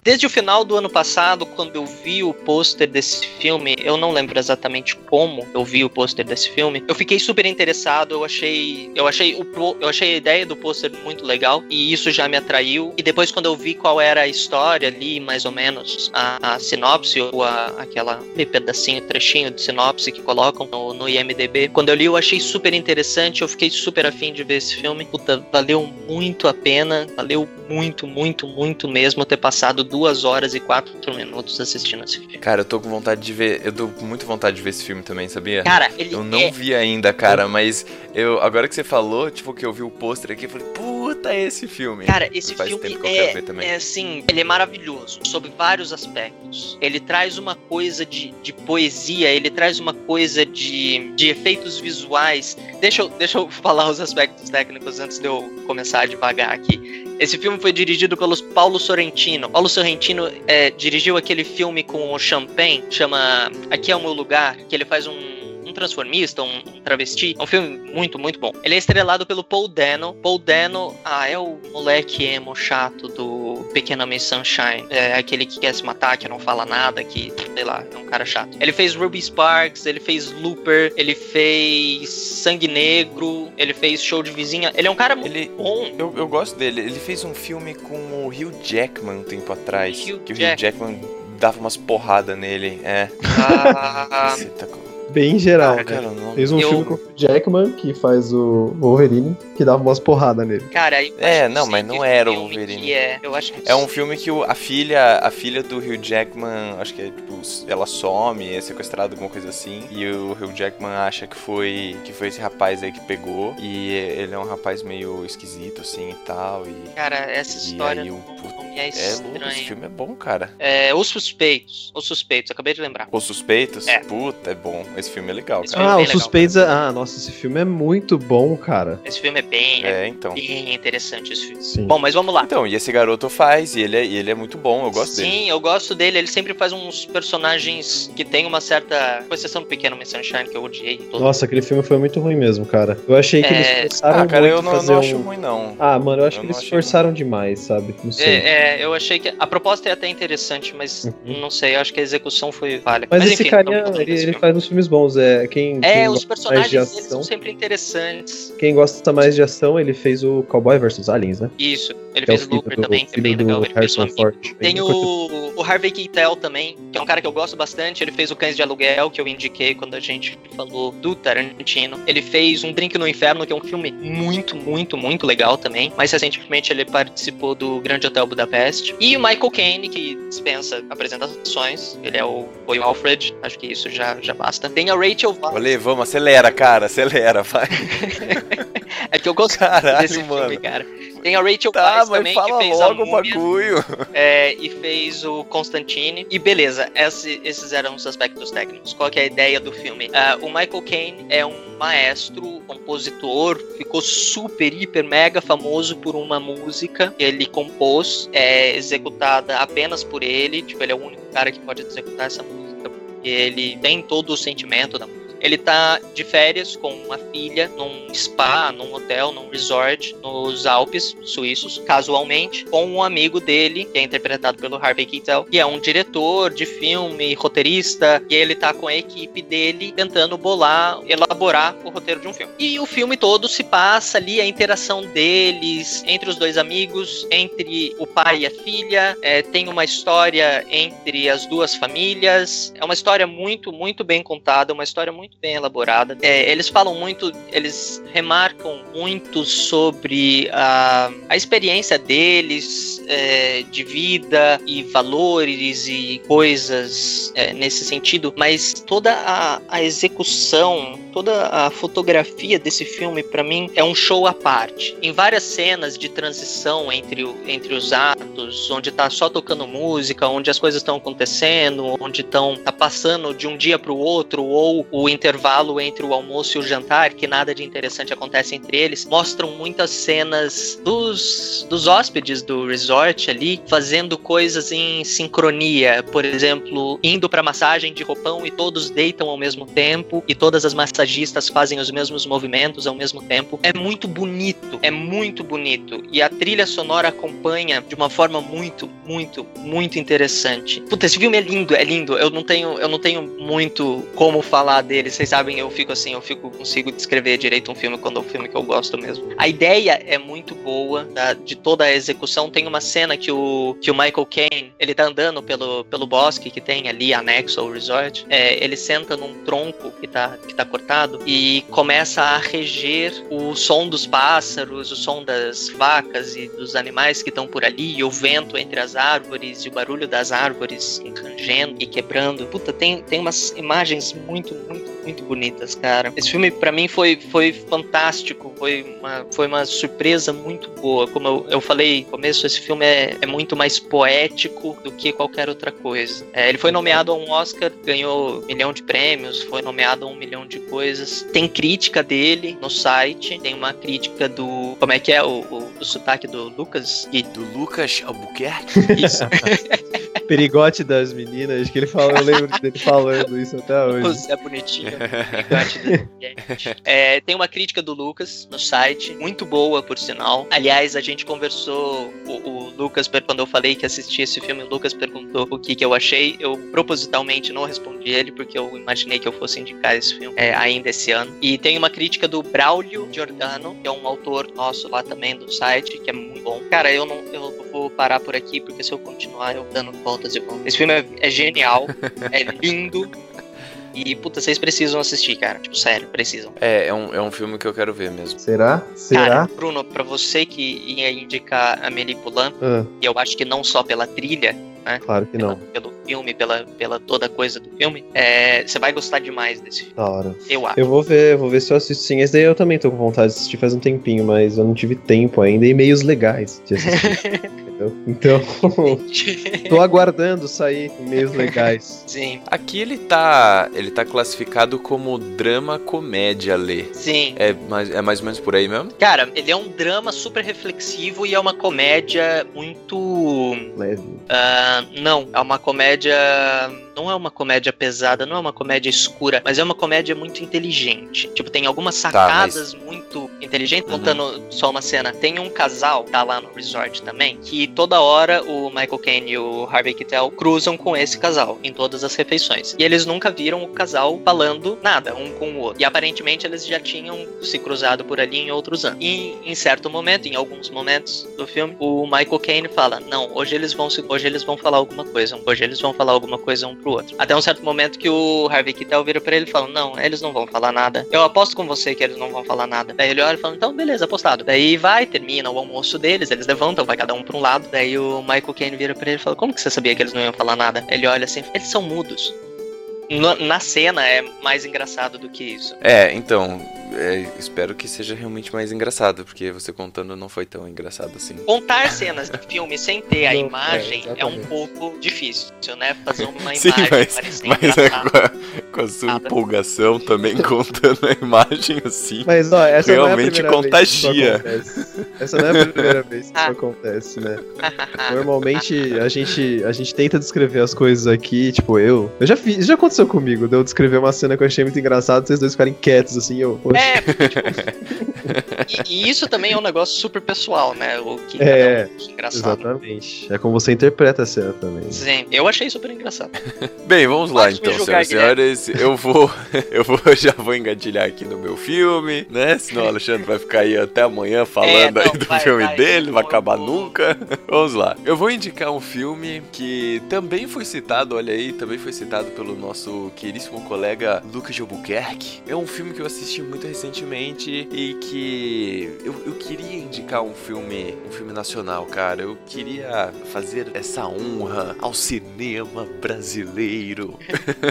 Desde o final do ano passado, quando eu vi o pôster desse filme, eu não lembro exatamente como eu vi o pôster desse filme. Eu fiquei super interessado, eu achei, eu achei o eu achei a ideia do pôster muito legal e isso já me atraiu. E depois quando eu vi qual era a história ali, mais ou menos, a, a sinopse ou a, aquela pedacinho, trechinho de sinopse que colocam no, no IMDb, quando eu li eu achei super interessante, eu fiquei super afim de ver esse filme. Puta, valeu muito a pena, valeu muito, muito, muito mesmo ter passado duas horas e quatro minutos assistindo esse filme. Cara, eu tô com vontade de ver. Eu tô com muita vontade de ver esse filme também, sabia? Cara, ele Eu não é- vi ainda, cara, mas eu agora que você falou, tipo, que eu vi o pôster aqui, eu falei, puta, é esse filme. Cara, esse Faz filme tempo que eu quero é, ver também. é assim, ele é maravilhoso sob vários aspectos. Ele traz uma coisa de, de poesia, ele traz uma coisa de, de efeitos visuais. Deixa eu, deixa eu falar os aspectos técnicos antes de eu começar a devagar aqui. Esse filme foi dirigido pelos Paulo Sorrentino. Paulo Sorrentino é, dirigiu aquele filme com o Champagne, chama Aqui é o Meu Lugar, que ele faz um um transformista, um, um travesti. É um filme muito, muito bom. Ele é estrelado pelo Paul Dano. Paul Dano, ah, é o moleque emo chato do Pequena Miss Sunshine. É aquele que quer se matar, que não fala nada, que, sei lá, é um cara chato. Ele fez Ruby Sparks, ele fez Looper, ele fez Sangue Negro, ele fez Show de Vizinha. Ele é um cara muito bom. Eu, eu gosto dele. Ele fez um filme com o Hugh Jackman um tempo atrás. Hugh que o Hugh Jack- Jackman dava umas porradas nele. É. Ah, Você tá com- Bem geral, Ah, né? cara, não- Fez um Eu- filme com o Jackman, que faz o Wolverine, que dava umas porradas nele. cara, eu É, não, mas não era o Wolverine. é, eu acho que É um filme que o- a filha, a filha do Hugh Jackman, acho que é tipo, ela some, é sequestrada, alguma coisa assim, e o Hugh Jackman acha que foi que foi esse rapaz aí que pegou, e ele é um rapaz meio esquisito assim e tal, e Cara, essa e história aí o é é louco, esse filme é bom, cara. É, Os Suspeitos. Os Suspeitos, acabei de lembrar. Os Suspeitos, É. puta, é bom. Esse filme é legal, Esse cara. é Ah, os legal. suspeitos. Ah, nossa, esse filme é muito bom, cara. Esse filme é bem, é É, então. bem interessante esse filme. Sim. Bom, mas vamos lá. Então, e esse garoto faz, e ele é, ele é muito bom, eu gosto Sim, dele. eu gosto dele. Ele sempre faz uns personagens que tem uma certa. Com exceção do Pequeno Miss Sunshine, que eu odiei. Todo. Nossa, aquele filme foi muito ruim mesmo, cara. Eu achei que É. eles forçaram Ah, cara, muito eu não, fazer não um... acho ruim, não. Ah, mano, eu acho Eu que eles forçaram demais, sabe? Não sei. É, é, eu achei que. A proposta é até interessante, mas não sei, eu acho que a execução foi falha. Uhum. Mas, esse enfim, carinha, vamos ele, ele faz uns filmes bons. É, quem, É, quem os gosta mais de personagens ação, são sempre interessantes. quem gosta mais de ação, ele fez o Cowboy vs Aliens, né? Isso, ele Que é o fez filho Looper também, que é bem legal. Ele fez o. Tem o, o Harvey Keitel também, que é um cara que eu gosto bastante. Ele fez o Cães de Aluguel, que eu indiquei quando a gente falou do Tarantino. Ele fez Um Drink no Inferno, que é um filme muito, muito, muito legal também. Mais recentemente ele participou do Grande Hotel Budapeste. E o Michael Caine, que dispensa apresentações. Ele é o, foi o Alfred, acho que isso já, já basta. Tem a Rachel Weisz. Olê, vamos, acelera, cara, acelera, vai. É que eu gosto Caralho, desse filme, mano. cara. Tem a Rachel Tá, Weisz também, fala que fez a logo o Múmia. bagulho. É, e fez o Constantine. E beleza, esse- esses eram os aspectos técnicos. Qual que é a ideia do filme? Ah, o Michael Caine é um maestro, compositor, ficou super, hiper, mega famoso por uma música que ele compôs, é executada apenas por ele. Tipo, ele é o único cara que pode executar essa música, porque ele tem todo o sentimento da música. Ele tá de férias com a filha num spa, num hotel, num resort nos Alpes suíços, casualmente, com um amigo dele, que é interpretado pelo Harvey Keitel, que é um diretor de filme, roteirista, e ele tá com a equipe dele tentando bolar, elaborar o roteiro de um filme. E o filme todo se passa ali a interação deles entre os dois amigos, entre o pai e a filha, é, tem uma história entre as duas famílias, é uma história muito, muito bem contada, uma história muito bem elaborada. É, eles falam muito, eles remarcam muito sobre a, a experiência deles é, de vida e valores e coisas é, nesse sentido, mas toda a, a execução, toda a fotografia desse filme, para mim, é um show à parte. Em várias cenas de transição entre, o, entre os atos, onde tá só tocando música, onde as coisas estão acontecendo, onde estão tá passando de um dia para o outro, ou o intervalo entre o almoço e o jantar, que nada de interessante acontece entre eles, mostram muitas cenas dos, dos hóspedes do resort ali fazendo coisas em sincronia. Por exemplo, indo para massagem de roupão e todos deitam ao mesmo tempo e todas as massagistas fazem os mesmos movimentos ao mesmo tempo. É muito bonito, é muito bonito. E a trilha sonora acompanha de uma forma muito, muito, muito interessante. Puta, esse filme é lindo, é lindo. Eu não tenho, eu não tenho muito como falar dele. Vocês sabem, eu fico assim, eu fico consigo descrever direito um filme quando é um filme que eu gosto mesmo. A ideia é muito boa, de toda a execução. Tem uma cena que o, que o Michael Caine, ele tá andando pelo, pelo bosque que tem ali anexo ao resort. É, ele senta num tronco que tá, que tá cortado e começa a reger o som dos pássaros, o som das vacas e dos animais que estão por ali, e o vento entre as árvores e o barulho das árvores rangendo e quebrando. Puta, tem, tem umas imagens muito, muito, muito bonitas, cara. Esse filme para mim foi, foi fantástico, foi uma, foi uma surpresa muito boa. Como eu, eu falei no começo, esse filme é, é muito mais poético do que qualquer outra coisa. É, ele foi nomeado a um Oscar, ganhou um milhão de prêmios, foi nomeado a um milhão de coisas. Tem crítica dele no site, tem uma crítica do. Como é que é o, o, o sotaque do Lucas? E... Do Lucas Albuquerque? Isso. Perigote das meninas, que ele fala, eu lembro dele falando isso até hoje. Você é bonitinho. Perigote das meninas. É, tem uma crítica do Lucas no site, muito boa, por sinal. Aliás, a gente conversou, o, o Lucas, quando eu falei que assisti esse filme, o Lucas perguntou o que, que eu achei. Eu propositalmente não respondi ele, porque eu imaginei que eu fosse indicar esse filme é, ainda esse ano. E tem uma crítica do Braulio Giordano, que é um autor nosso lá também do site, que é muito bom. Cara, eu não eu vou parar por aqui, porque se eu continuar eu dando voltas e voltas. Esse filme é, é genial, é lindo. E, puta, vocês precisam assistir, cara. Tipo, sério, precisam. É, é um, é um filme que eu quero ver mesmo. Será? Será? Cara, Bruno, pra você que ia indicar a Amélie Poulain, Ah. e eu acho que não só pela trilha, né? Claro que não. Pelo filme, pela, pela toda coisa do filme, é, você vai gostar demais desse filme. Da hora. Eu acho. Eu vou ver, vou ver se eu assisto sim. Esse daí eu também tô com vontade de assistir faz um tempinho, mas eu não tive tempo ainda e meios legais de assistir. Então, tô aguardando sair meios legais. Sim. Aqui ele tá. Ele tá classificado como drama comédia, Lê. Sim. É mais, é mais ou menos por aí mesmo? Cara, ele é um drama super reflexivo e é uma comédia muito. Leve. Ah, não, é uma comédia. Não é uma comédia pesada, não é uma comédia escura, mas é uma comédia muito inteligente. Tipo, tem algumas sacadas muito inteligentes. Uhum. Contando só uma cena, tem um casal, tá lá no resort também, que toda hora o Michael Caine e o Harvey Keitel cruzam com esse casal em todas as refeições. E eles nunca viram o casal falando nada um com o outro. E aparentemente eles já tinham se cruzado por ali em outros anos. E em certo momento, em alguns momentos do filme, o Michael Caine fala: "Não, hoje eles vão se, hoje eles vão falar alguma coisa, hoje eles vão falar alguma coisa um pro outro". Até um certo momento que o Harvey Keitel vira para ele e fala: "Não, eles não vão falar nada. Eu aposto com você que eles não vão falar nada". Daí ele olha e fala: "Então, beleza, apostado". Daí vai, termina o almoço deles, eles levantam, vai cada um pra um lado. Daí o Michael Caine vira pra ele e fala: Como que você sabia que eles não iam falar nada? Ele olha assim: Eles são mudos. Na, na cena é mais engraçado do que isso. É, então. é, espero que seja realmente mais engraçado, porque você contando não foi tão engraçado assim. Contar cenas de filme sem ter a Não, imagem é, é, um pouco difícil, né? Fazer uma Sim, imagem mas, parecer mas é com, a, com a sua empolgação também contando a imagem assim. Mas ó, essa realmente não é a primeira vez que isso contagia. acontece. Essa não é a primeira vez que isso acontece, né? Normalmente a gente, a gente tenta descrever as coisas aqui, tipo, eu. Eu já fiz, já aconteceu comigo, de eu descrever uma cena que eu achei muito engraçada, vocês dois ficarem quietos assim, eu. Poxa. É, porque, tipo, E, e isso também é um negócio super pessoal, né? O que É, acha engraçado. exatamente. É como você interpreta a cena também. Sim, eu achei super engraçado. Bem, vamos lá Pode então, julgar, senhoras e senhores. Eu vou, eu vou, já vou engatilhar aqui no meu filme, né? Senão o Alexandre vai ficar aí até amanhã falando É, não, aí do vai, filme vai, dele, não vai acabar nunca. Vamos lá. Eu vou indicar um filme que também foi citado, olha aí, também foi citado pelo nosso queríssimo colega Lucas de Albuquerque. É um filme que eu assisti muito recentemente e que eu, eu queria indicar um filme, um filme nacional, cara. Eu queria fazer essa honra ao cinema brasileiro.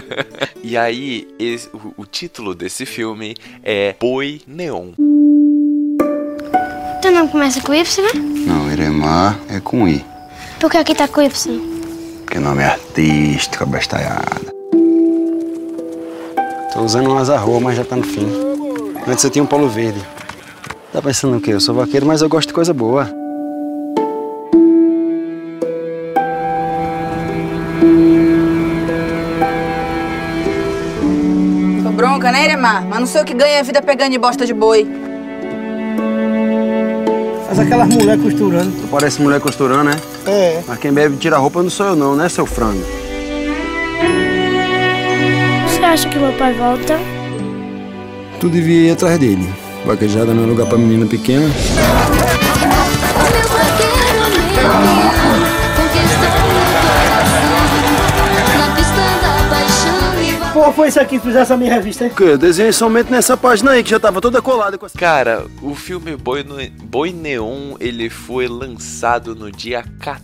e aí, esse- o, o título desse filme é Boi Neon. Teu nome começa com Y? Não, Iremar é com I, Por que aqui tá com Y? porque nome é artístico, abestalhada. Tô usando um asa roa, mas já tá no fim. Antes eu tinha um polo verde. Tá pensando o quê? Eu sou vaqueiro, mas eu gosto de coisa boa. Tô bronca, né, Iremar? Mas não sei o que ganha a vida pegando de bosta de boi. Faz aquelas mulher costurando. Tu parece mulher costurando, né? É. Mas quem bebe e tira a roupa não sou eu não, né, seu frango? Você acha que meu pai volta? Tu devia ir atrás dele. Vaquejada não é lugar pra menina pequena. Pô, foi isso aqui que fizesse a minha revista, hein? O quê? Eu desenhei somente nessa página aí, que já tava toda colada com essa... Cara, o filme Boi, Ne- Boi Neon, ele foi lançado no dia 14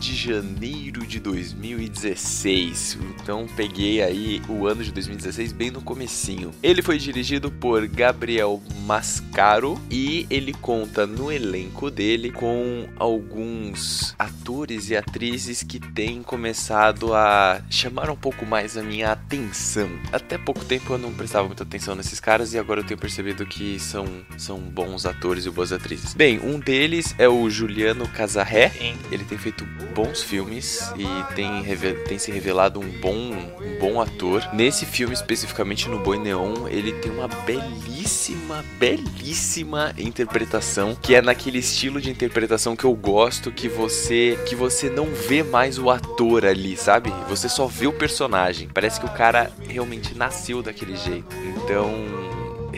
de janeiro de 2016. Então peguei aí o ano de 2016 bem no comecinho. Ele foi dirigido por Gabriel Mascaro e ele conta no elenco dele com alguns atores e atrizes que têm começado a chamar um pouco mais a minha atenção. Até pouco tempo eu não prestava muita atenção nesses caras e agora eu tenho percebido que são, são bons atores e boas atrizes. Bem, um deles é o Juliano Casarré. Ele tem feito bons filmes e tem, tem se revelado um bom, um bom ator. Nesse filme, especificamente no Boi Neon, ele tem uma belíssima, belíssima interpretação, que é naquele estilo de interpretação que eu gosto, que você que você não vê mais o ator ali, sabe? Você só vê o personagem. Parece que o cara realmente nasceu daquele jeito. Então,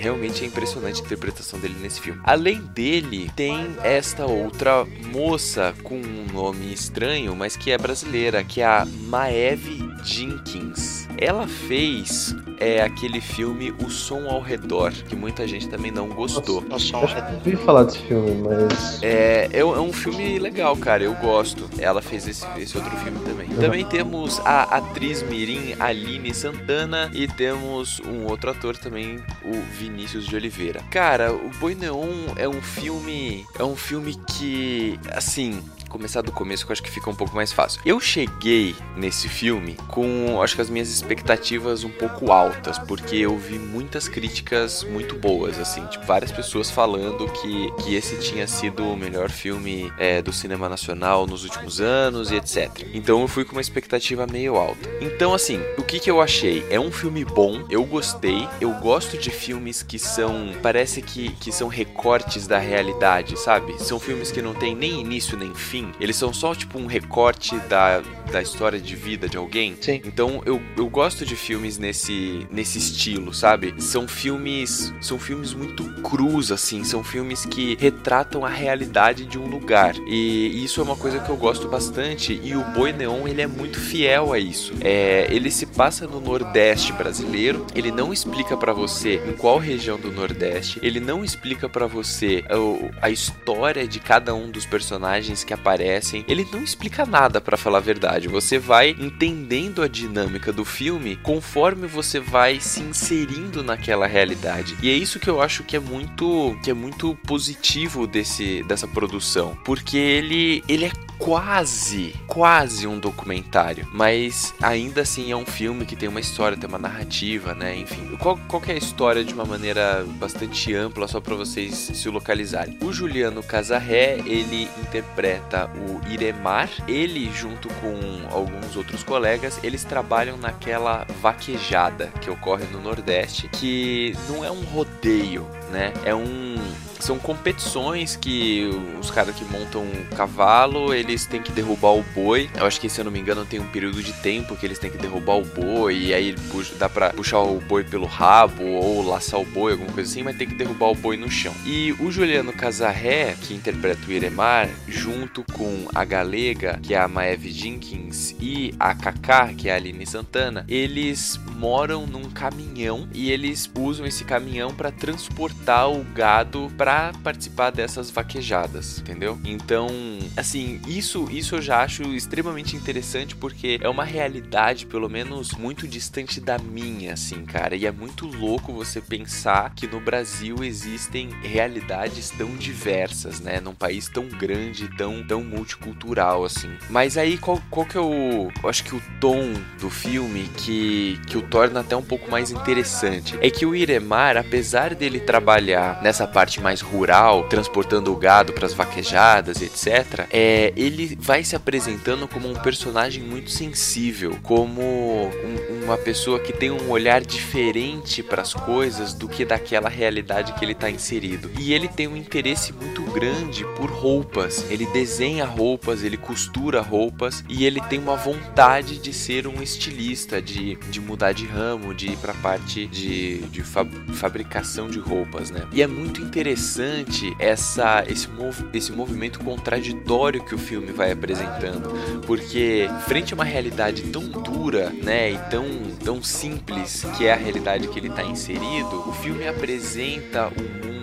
realmente é impressionante a interpretação dele nesse filme. Além dele, tem esta outra moça com um nome estranho, mas que é brasileira, que é a Maeve Jenkins. Ela fez é aquele filme O Som ao Redor, que muita gente também não gostou. Acho que eu ouvi falar desse filme, mas. É, é, um é um filme legal, cara. Eu gosto. Ela fez esse, esse outro filme também. Também temos a atriz Mirim Aline Santana e temos um outro ator também, o Vinícius de Oliveira. Cara, o Boi Neon é um filme. É um filme que, assim. Começar do começo que eu acho que fica um pouco mais fácil. Eu cheguei nesse filme com, acho que as minhas expectativas um pouco altas, porque eu vi muitas críticas muito boas, assim, tipo, várias pessoas falando que, que esse tinha sido o melhor filme é, do cinema nacional nos últimos anos e etc. Então eu fui com uma expectativa meio alta. Então, assim, o que, que eu achei? É um filme bom, eu gostei, eu gosto de filmes que são. Parece que, que são recortes da realidade, sabe? São filmes que não tem nem início nem fim. Eles são só tipo um recorte da, da história de vida de alguém. Sim. Então eu, eu gosto de filmes nesse, nesse estilo, sabe? São filmes. São filmes muito crus, assim. São filmes que retratam a realidade de um lugar. E isso é uma coisa que eu gosto bastante. E o Boi Neon, ele é muito fiel a isso. É, ele se passa no Nordeste brasileiro. Ele não explica pra você em qual região do Nordeste. Ele não explica pra você o- a história de cada um dos personagens que aparecem. Ele não explica nada, pra falar a verdade. Você vai entendendo a dinâmica do filme conforme você vai se inserindo naquela realidade. E é isso que eu acho que é muito que é muito positivo desse dessa produção, porque ele ele é quase, quase um documentário, mas ainda assim é um filme que tem uma história, tem uma narrativa, né? Enfim, qual, qual é a história de uma maneira bastante ampla, só para vocês se localizarem. O Juliano Casarré, ele interpreta o Iremar, ele junto com alguns outros colegas, eles trabalham naquela vaquejada que ocorre no Nordeste, que não é um rodeio, né? É um são competições que os caras que montam um cavalo, eles têm que derrubar o boi. Eu acho que, se eu não me engano, tem um período de tempo que eles têm que derrubar o boi, e aí dá pra puxar o boi pelo rabo, ou laçar o boi, alguma coisa assim, mas tem que derrubar o boi no chão. E o Juliano Casarré, que interpreta o Iremar, junto com a galega, que é a Maeve Jenkins, e a Kaká, que é a Aline Santana, eles moram num caminhão e eles usam esse caminhão para transportar o gado para participar dessas vaquejadas, entendeu? Então, assim, isso isso eu já acho extremamente interessante porque é uma realidade, pelo menos muito distante da minha, assim, cara. E é muito louco você pensar que no Brasil existem realidades tão diversas, né? Num país tão grande, tão tão multicultural assim. Mas aí qual, qual que é o, eu acho que o tom do filme que que o torna até um pouco mais interessante é que o Iremar, apesar dele trabalhar nessa parte mais rural, transportando o gado para as vaquejadas, etc., é, ele vai se apresentando como um personagem muito sensível, como um, uma pessoa que tem um olhar diferente para as coisas do que daquela realidade que ele está inserido. E ele tem um interesse muito grande por roupas. Ele desenha roupas, ele costura roupas e ele tem uma vontade de ser um estilista, de, de mudar de ramo, de ir para a parte de, de fabricação de roupas, né? E é muito interessante essa, esse, mov, esse movimento contraditório que o filme vai apresentando, porque frente a uma realidade tão dura, né, e tão, tão simples que é a realidade que ele está inserido, o filme apresenta um mundo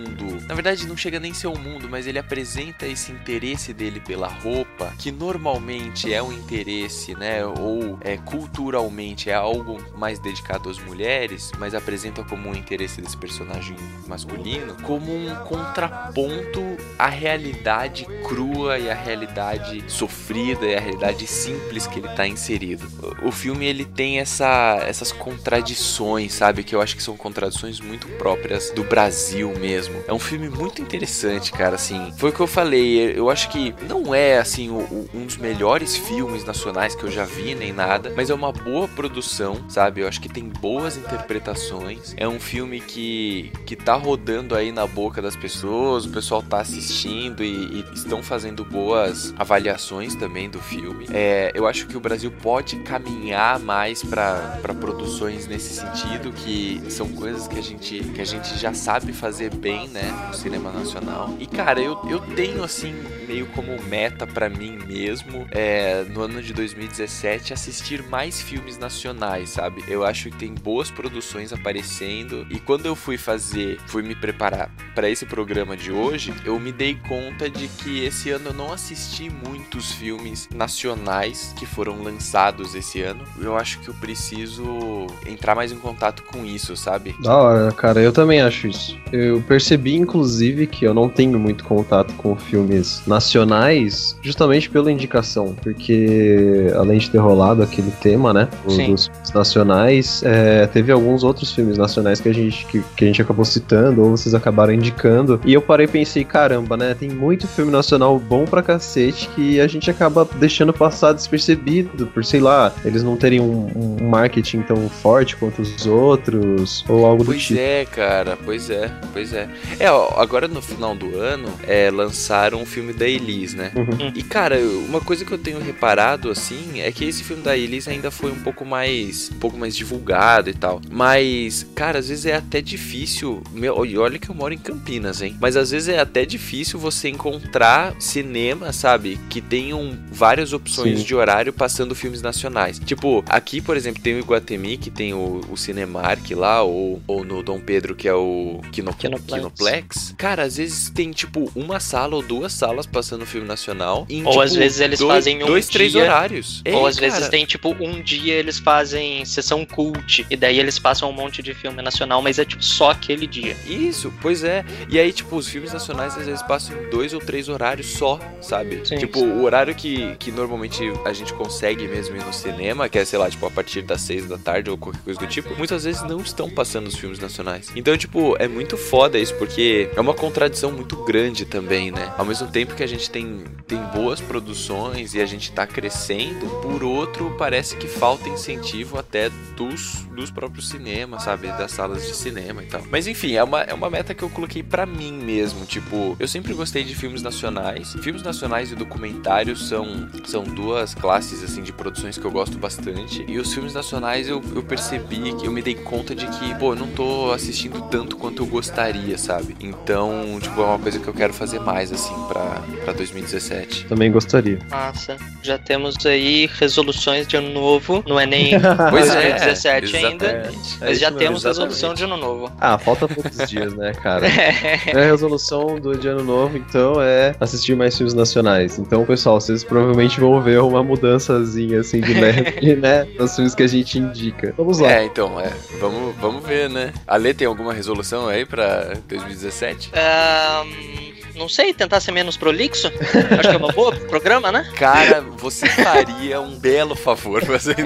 na verdade, não chega nem a ser um mundo, mas ele apresenta esse interesse dele pela roupa, que normalmente é um interesse, né? Ou é culturalmente é algo mais dedicado às mulheres, mas apresenta como um interesse desse personagem masculino, como um contraponto à realidade crua e à realidade sofrida e à realidade simples que ele está inserido. O filme ele tem essa, essas contradições, sabe? Que eu acho que são contradições muito próprias do Brasil mesmo. É um filme muito interessante, cara, assim. Foi o que eu falei, eu acho que não é, assim, o, o, um dos melhores filmes nacionais que eu já vi, nem nada, mas é uma boa produção, sabe? Eu acho que tem boas interpretações. É um filme que, que tá rodando aí na boca das pessoas, o pessoal tá assistindo e, e estão fazendo boas avaliações também do filme. É, eu acho que o Brasil pode caminhar mais para produções nesse sentido, que são coisas que a gente, que a gente já sabe fazer bem, né? No cinema nacional. E cara, eu, eu tenho assim, meio como meta para mim mesmo, é, no ano de 2017, assistir mais filmes nacionais, sabe? Eu acho que tem boas produções aparecendo. E quando eu fui fazer, fui me preparar para esse programa de hoje, eu me dei conta de que esse ano eu não assisti muitos filmes nacionais que foram lançados esse ano. Eu acho que eu preciso entrar mais em contato com isso, sabe? Da hora, cara, eu também acho isso. Eu percebi, inclusive, que eu não tenho muito contato com filmes nacionais, justamente pela indicação, porque além de ter rolado aquele tema, né, Sim. dos filmes nacionais, é, teve alguns outros filmes nacionais que a gente que, que, a gente acabou citando ou vocês acabaram indicando, e eu parei e pensei, caramba, né, tem muito filme nacional bom pra cacete que a gente acaba deixando passar despercebido, por sei lá, eles não terem um, um marketing tão forte quanto os outros, ou algo pois do tipo. Pois é, cara, pois é, pois é. É, ó, agora no final do ano, é, lançaram um filme da Elis, né? Uhum. E, cara, uma coisa que eu tenho reparado, assim, é que esse filme da Elis ainda foi um pouco mais, um pouco mais divulgado e tal. Mas, cara, às vezes é até difícil, meu, e olha que eu moro em Campinas, hein? Mas às vezes é até difícil você encontrar cinema, sabe? Que tenham várias opções Sim. de horário passando filmes nacionais. Tipo, aqui, por exemplo, tem o Iguatemi, que tem o, o Cinemark lá, ou, ou no Dom Pedro, que é o Kino, Kinoplex. Kinoplex. Cara, às vezes tem, tipo, uma sala ou duas salas passando filme nacional. Em, ou tipo, às vezes eles dois, fazem um dois, dia, três horários. Ou às vezes cara. tem, tipo, um dia eles fazem sessão cult. E daí eles passam um monte de filme nacional, mas é, tipo, só aquele dia. Isso, pois é. E aí, tipo, os filmes nacionais às vezes passam em dois ou três horários só, sabe? Sim, tipo, sim. o horário que, que normalmente a gente consegue mesmo ir no cinema, que é, sei lá, tipo, a partir das seis da tarde ou qualquer coisa do tipo, muitas vezes não estão passando os filmes nacionais. Então, tipo, é muito foda isso, porque é uma contradição muito grande também, né? Ao mesmo tempo que a gente tem, tem boas produções e a gente tá crescendo, por outro, parece que falta incentivo até dos, dos próprios cinemas, sabe? Das salas de cinema e tal. Mas enfim, é uma, é uma meta que eu coloquei para mim mesmo. Tipo, eu sempre gostei de filmes nacionais. Filmes nacionais e documentários são, são duas classes, assim, de produções que eu gosto bastante. E os filmes nacionais eu, eu percebi que eu me dei conta de que, pô, eu não tô assistindo tanto quanto eu gostaria, sabe? Então, tipo, é uma coisa que eu quero fazer mais, assim, pra, pra 2017. Também gostaria. Massa. Já temos aí resoluções de ano novo. Não é nem Pois é, 2017 ainda. exatamente. Mas É já temos mesmo, resolução de ano novo. Ah, falta poucos dias, né, cara? É a resolução do de ano novo, então, é assistir mais filmes nacionais. Então, pessoal, vocês provavelmente vão ver uma mudançazinha, assim, de leve, né? Nos filmes que a gente indica. Vamos lá. É, então, é. Vamos, vamos ver, né? A Lê tem alguma resolução aí pra 2017? Ahn, não sei, tentar ser menos prolixo? Acho que é uma boa pro programa, né? Cara, você faria um belo favor fazendo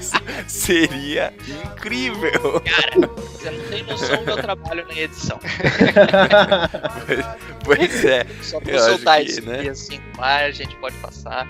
isso. Seria incrível. Cara, você não tem noção do meu trabalho na edição. Pois, pois é. Só acho soltar isso né? assim a gente pode passar.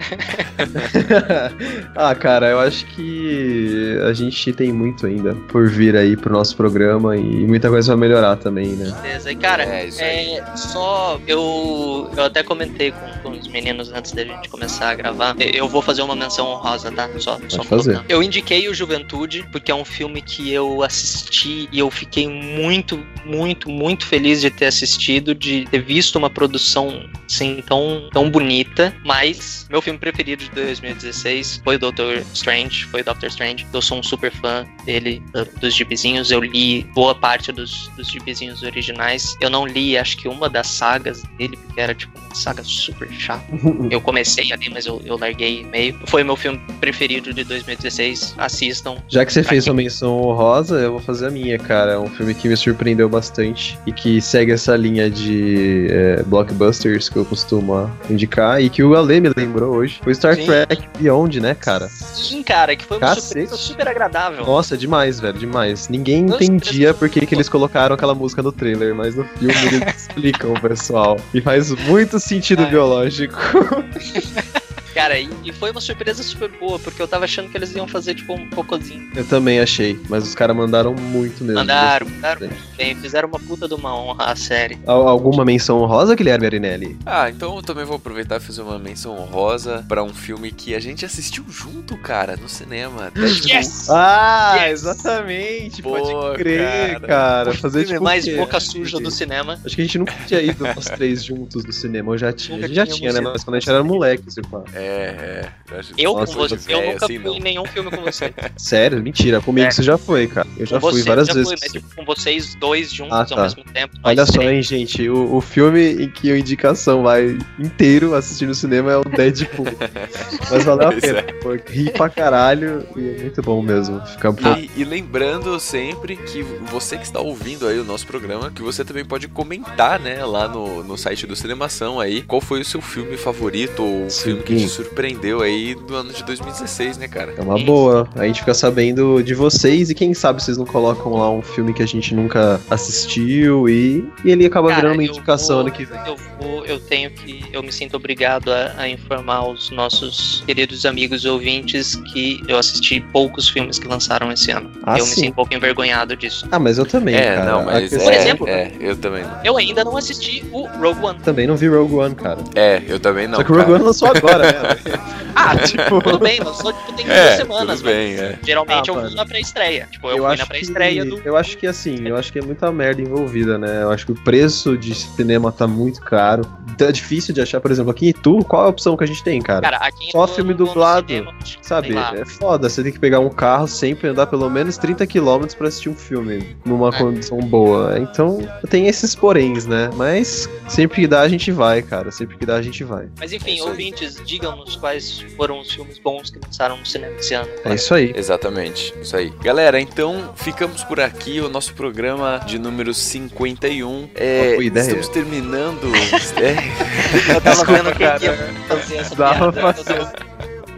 ah, cara, eu acho que a gente tem muito ainda por vir aí pro nosso programa e muita coisa vai melhorar também, né? Beleza. E cara, É, é, só eu, eu até comentei com, com os meninos antes da gente começar a gravar. Eu vou fazer uma menção honrosa, tá? Só, só fazer. Eu indiquei o Juventude porque é um filme que eu assisti e eu fiquei muito, muito, muito feliz de ter assistido, de ter visto uma produção assim tão, tão bonita. Mas meu filme preferido de 2016 foi o Doctor Strange, foi Doctor Strange. Eu sou um super fã dele, dos gibizinhos. Eu li boa parte dos, dos gibizinhos originais. Eu não li, acho que uma das sagas dele, porque era tipo uma saga super chata. Eu comecei ali, mas eu, eu larguei meio. Foi meu filme preferido de 2016. Assistam. Já que você fez quem- uma menção honrosa, eu vou fazer a minha, cara. É um filme que me surpreendeu bastante e que segue essa linha de é, blockbusters que eu costumo indicar e que o Ale me lembrou hoje. Foi Star Sim. Trek Beyond, né, cara? Sim, cara, que foi uma surpresa super agradável. Nossa, demais, velho, demais. Ninguém Nossa, entendia por que, que eles colocaram aquela música no trailer, mas no filme eles explicam, pessoal. E faz muito sentido biológico. Cara, e, e foi uma surpresa super boa, porque eu tava achando que eles iam fazer, tipo, um cocôzinho. Eu também achei, mas os caras mandaram muito mesmo. Mandaram, mandaram muito bem, fizeram uma puta de uma honra à série. Al- Alguma menção honrosa, Guilherme Arinelli? Ah, então eu também vou aproveitar e fazer uma menção honrosa pra um filme que a gente assistiu junto, cara, no cinema. Deadpool. Yes! Ah, Yes! exatamente, Pô, pode crer, cara. cara. Fazer filme tipo mais quê? boca suja do cinema. Acho que a gente nunca tinha ido nós três juntos no cinema, eu já tinha. Nunca A gente já tinha, né? Mas quando a gente era moleque, se pá. É, é. Eu Nossa, com você, eu nunca assim, fui não. em nenhum filme com você. Sério? Mentira, comigo É. você já foi, cara. Eu já com fui você, várias já vezes. fui, mas tipo, com vocês dois juntos Ah, ao tá. mesmo tempo. Olha só, três. hein, gente. O, o filme em que a indicação vai inteiro assistir no cinema é o Deadpool. Mas valeu a pena. é. Ri pra caralho e é muito bom mesmo. Fica um pouco. E, e lembrando sempre que você que está ouvindo aí o nosso programa, que você também pode comentar, né, lá no, no site do Cinemação aí, qual foi o seu filme favorito ou o filme que te surpreendeu aí do ano de 2016, né, cara? É uma boa. A gente fica sabendo de vocês e quem sabe vocês não colocam lá um filme que a gente nunca assistiu e, e ele acaba Cara, virando uma indicação vou- ano que vem. Eu vou, eu tenho que, eu me sinto obrigado a, a informar os nossos queridos amigos ouvintes que eu assisti poucos filmes que lançaram esse ano. Ah, eu me sim. sinto um pouco envergonhado disso. Ah, mas eu também, é, cara. não, mas questão- Por é, exemplo- é, eu também não. Eu ainda não assisti o Rogue One. Também não vi Rogue One, cara. É, eu também não. Só que o Rogue cara. One lançou agora, né? Ah, tipo, tudo bem, lançou tipo, tem duas É, semanas. tudo bem, mas é. Geralmente Ah, eu mano. vou na pré-estreia. Tipo, eu, Eu fui acho na pré-estreia que, do. Eu acho que assim, eu acho que é muita merda envolvida, né? Eu acho que o preço de cinema tá muito caro. Então é difícil de achar, por exemplo, aqui em Itu, qual é a opção que a gente tem, cara? Cara, Só eu filme no dublado, cinema, que Sabe, é foda. Você tem que pegar um carro sempre andar pelo menos 30 km pra assistir um filme numa É. condição boa. Então, tem esses poréns, né? Mas sempre que dá a gente vai, cara. Sempre que dá a gente vai. Mas É enfim, aí. ouvintes, digam-nos quais foram os filmes bons que lançaram no cinema esse ano. É isso aí. Exatamente, isso aí. Galera, então ficamos por aqui, o nosso programa de número 51. É, boa ideia. estamos terminando. é, Eu tava vendo cara. ia fazer essa Dava piada.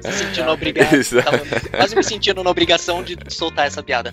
me sentindo obrigado. Tava quase me sentindo na obrigação de soltar essa piada.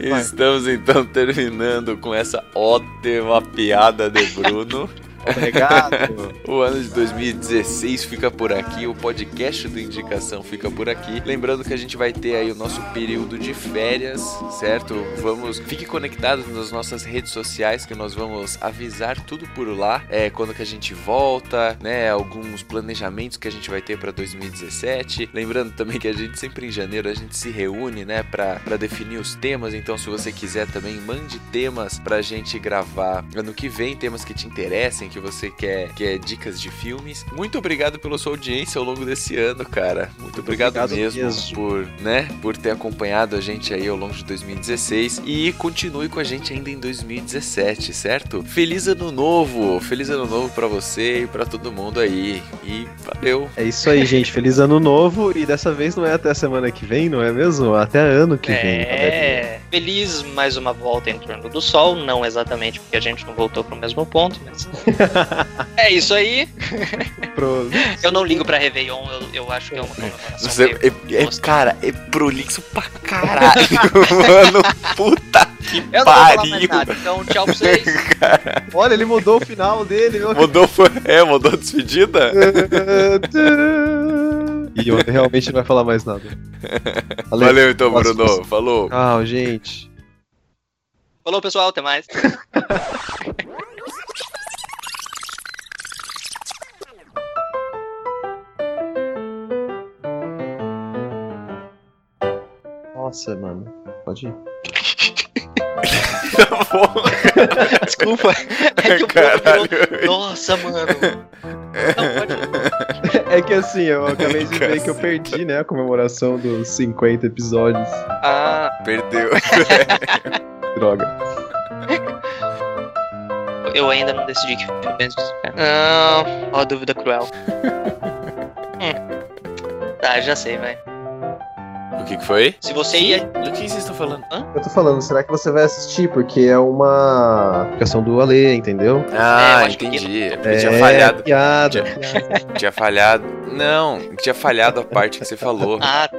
Estamos então terminando com essa ótima piada de Bruno. Obrigado. o ano de 2016 fica por aqui, o podcast do Indicação fica por aqui. Lembrando que a gente vai ter aí o nosso período de férias, certo? Vamos, fique conectado nas nossas redes sociais que nós vamos avisar tudo por lá, é quando que a gente volta, né? Alguns planejamentos que a gente vai ter para 2017. Lembrando também que a gente sempre em janeiro a gente se reúne, né, para definir os temas. Então, se você quiser também mande temas pra gente gravar ano que vem, temas que te interessem, que você quer, quer dicas de filmes. Muito obrigado pela sua audiência ao longo desse ano, cara. Muito obrigado, Obrigado mesmo, mesmo. por, né, por ter acompanhado a gente aí ao longo de 2016 e continue com a gente ainda em 2017, certo? Feliz ano novo, feliz ano novo pra você e pra todo mundo aí. E valeu. É isso aí, gente. Feliz ano novo. E dessa vez não é até semana que vem, não é mesmo? Até ano que vem. É, feliz mais uma volta em torno do sol, não exatamente porque a gente não voltou pro mesmo ponto, mas. é isso aí. Eu não ligo pra Réveillon, eu, eu acho que é uma comemoração. Você, é, é- cara, é prolixo pra caralho, mano. Puta que Eu não vou falar mais pariu. nada, então tchau pra vocês. Olha, ele mudou o final dele. meu. Mudou, é, mudou a despedida? E eu realmente não vai falar mais nada. Valeu então, Próximo. Bruno. Falou. Tchau, gente. Falou, pessoal, até mais. Nossa, mano. Pode ir. Desculpa. É que o Caralho. Bruno- Nossa, mano. É que assim, eu acabei de ver que eu perdi, né, a comemoração dos 50 episódios. Ah, Perdeu. Droga. eu ainda não decidi que filme é. Não, ó, dúvida cruel. Hum. Tá, já sei, vai. O que, que foi? Se você ia. Do que vocês estão falando? Eu tô falando, será que você vai assistir? Porque é uma aplicação do Ale, entendeu? Ah, É, eu acho que entendi. É porque É, tinha falhado. piada. Tinha, tinha falhado. Não, tinha falhado a parte que você falou. Ah, tá.